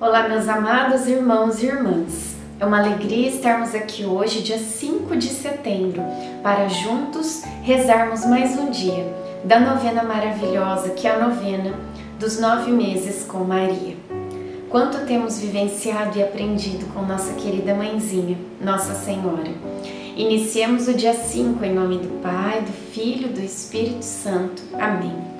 Olá, meus amados irmãos e irmãs. É uma alegria estarmos aqui hoje, dia 5 de setembro, para juntos rezarmos mais um dia da novena maravilhosa que é a novena dos nove meses com Maria. Quanto temos vivenciado e aprendido com nossa querida mãezinha, Nossa Senhora. Iniciemos o dia 5 em nome do Pai, do Filho e do Espírito Santo. Amém.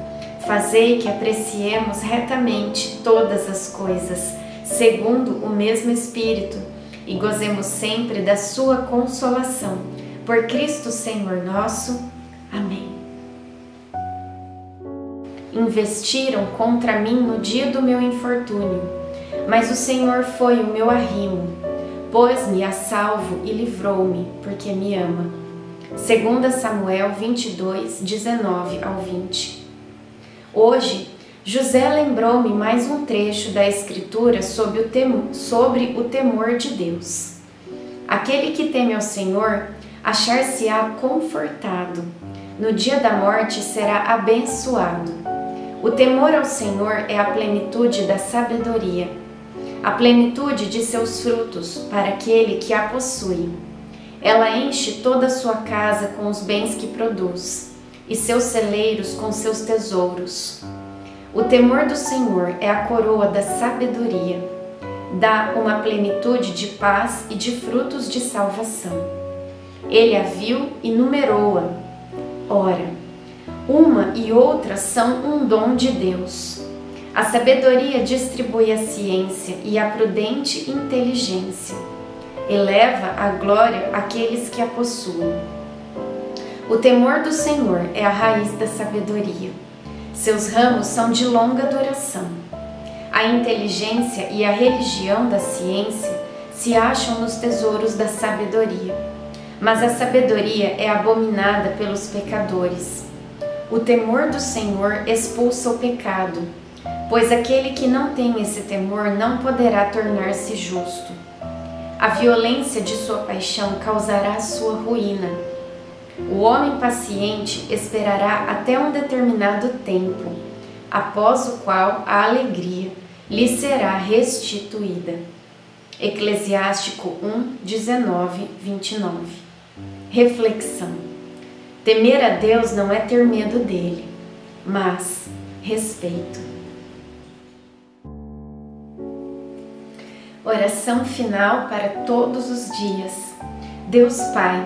Fazei que apreciemos retamente todas as coisas, segundo o mesmo Espírito, e gozemos sempre da Sua consolação. Por Cristo Senhor nosso. Amém. Investiram contra mim no dia do meu infortúnio, mas o Senhor foi o meu arrimo, pôs-me a salvo e livrou-me, porque me ama. 2 Samuel 22, 19 ao 20. Hoje, José lembrou-me mais um trecho da Escritura sobre o, temor, sobre o temor de Deus. Aquele que teme ao Senhor achar-se-á confortado. No dia da morte será abençoado. O temor ao Senhor é a plenitude da sabedoria, a plenitude de seus frutos para aquele que a possui. Ela enche toda a sua casa com os bens que produz e seus celeiros com seus tesouros. O temor do Senhor é a coroa da sabedoria, dá uma plenitude de paz e de frutos de salvação. Ele a viu e numerou-a. Ora, uma e outra são um dom de Deus. A sabedoria distribui a ciência e a prudente inteligência. Eleva a glória aqueles que a possuem. O temor do Senhor é a raiz da sabedoria. Seus ramos são de longa duração. A inteligência e a religião da ciência se acham nos tesouros da sabedoria. Mas a sabedoria é abominada pelos pecadores. O temor do Senhor expulsa o pecado, pois aquele que não tem esse temor não poderá tornar-se justo. A violência de sua paixão causará sua ruína o homem paciente esperará até um determinado tempo, após o qual a alegria lhe será restituída. Eclesiástico 1, 19, 29. Reflexão: Temer a Deus não é ter medo dele, mas respeito. Oração final para todos os dias. Deus Pai,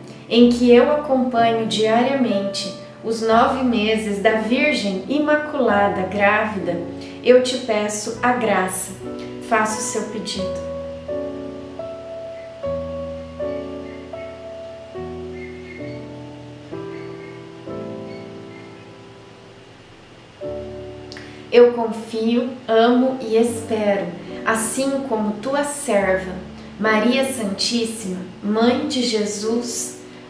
em que eu acompanho diariamente os nove meses da Virgem Imaculada grávida, eu te peço a graça. Faça o seu pedido. Eu confio, amo e espero, assim como tua serva, Maria Santíssima, Mãe de Jesus.